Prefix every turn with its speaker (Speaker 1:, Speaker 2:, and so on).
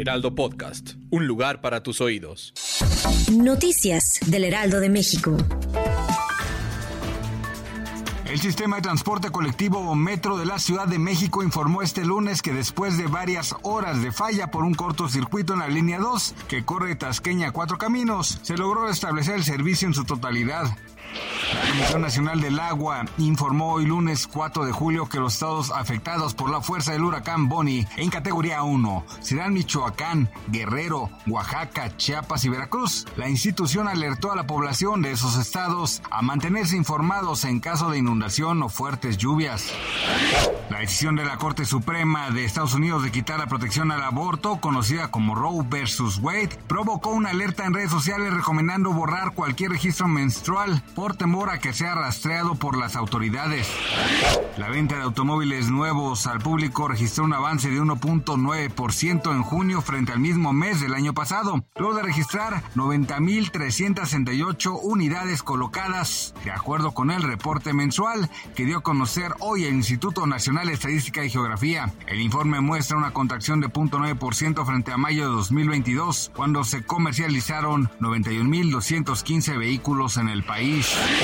Speaker 1: Heraldo Podcast, un lugar para tus oídos.
Speaker 2: Noticias del Heraldo de México.
Speaker 3: El sistema de transporte colectivo Metro de la Ciudad de México informó este lunes que después de varias horas de falla por un cortocircuito en la línea 2 que corre Tasqueña a Cuatro Caminos, se logró restablecer el servicio en su totalidad. La Comisión Nacional del Agua informó hoy lunes 4 de julio que los estados afectados por la fuerza del huracán Bonnie en categoría 1 serán Michoacán, Guerrero, Oaxaca, Chiapas y Veracruz. La institución alertó a la población de esos estados a mantenerse informados en caso de inundación o fuertes lluvias. La decisión de la Corte Suprema de Estados Unidos de quitar la protección al aborto, conocida como Roe versus Wade, provocó una alerta en redes sociales recomendando borrar cualquier registro menstrual por temor a que sea rastreado por las autoridades. La venta de automóviles nuevos al público registró un avance de 1.9% en junio frente al mismo mes del año pasado, luego de registrar 90.368 unidades colocadas, de acuerdo con el reporte mensual que dio a conocer hoy el Instituto Nacional de Estadística y Geografía. El informe muestra una contracción de 0.9% frente a mayo de 2022, cuando se comercializaron 91.215 vehículos en el país.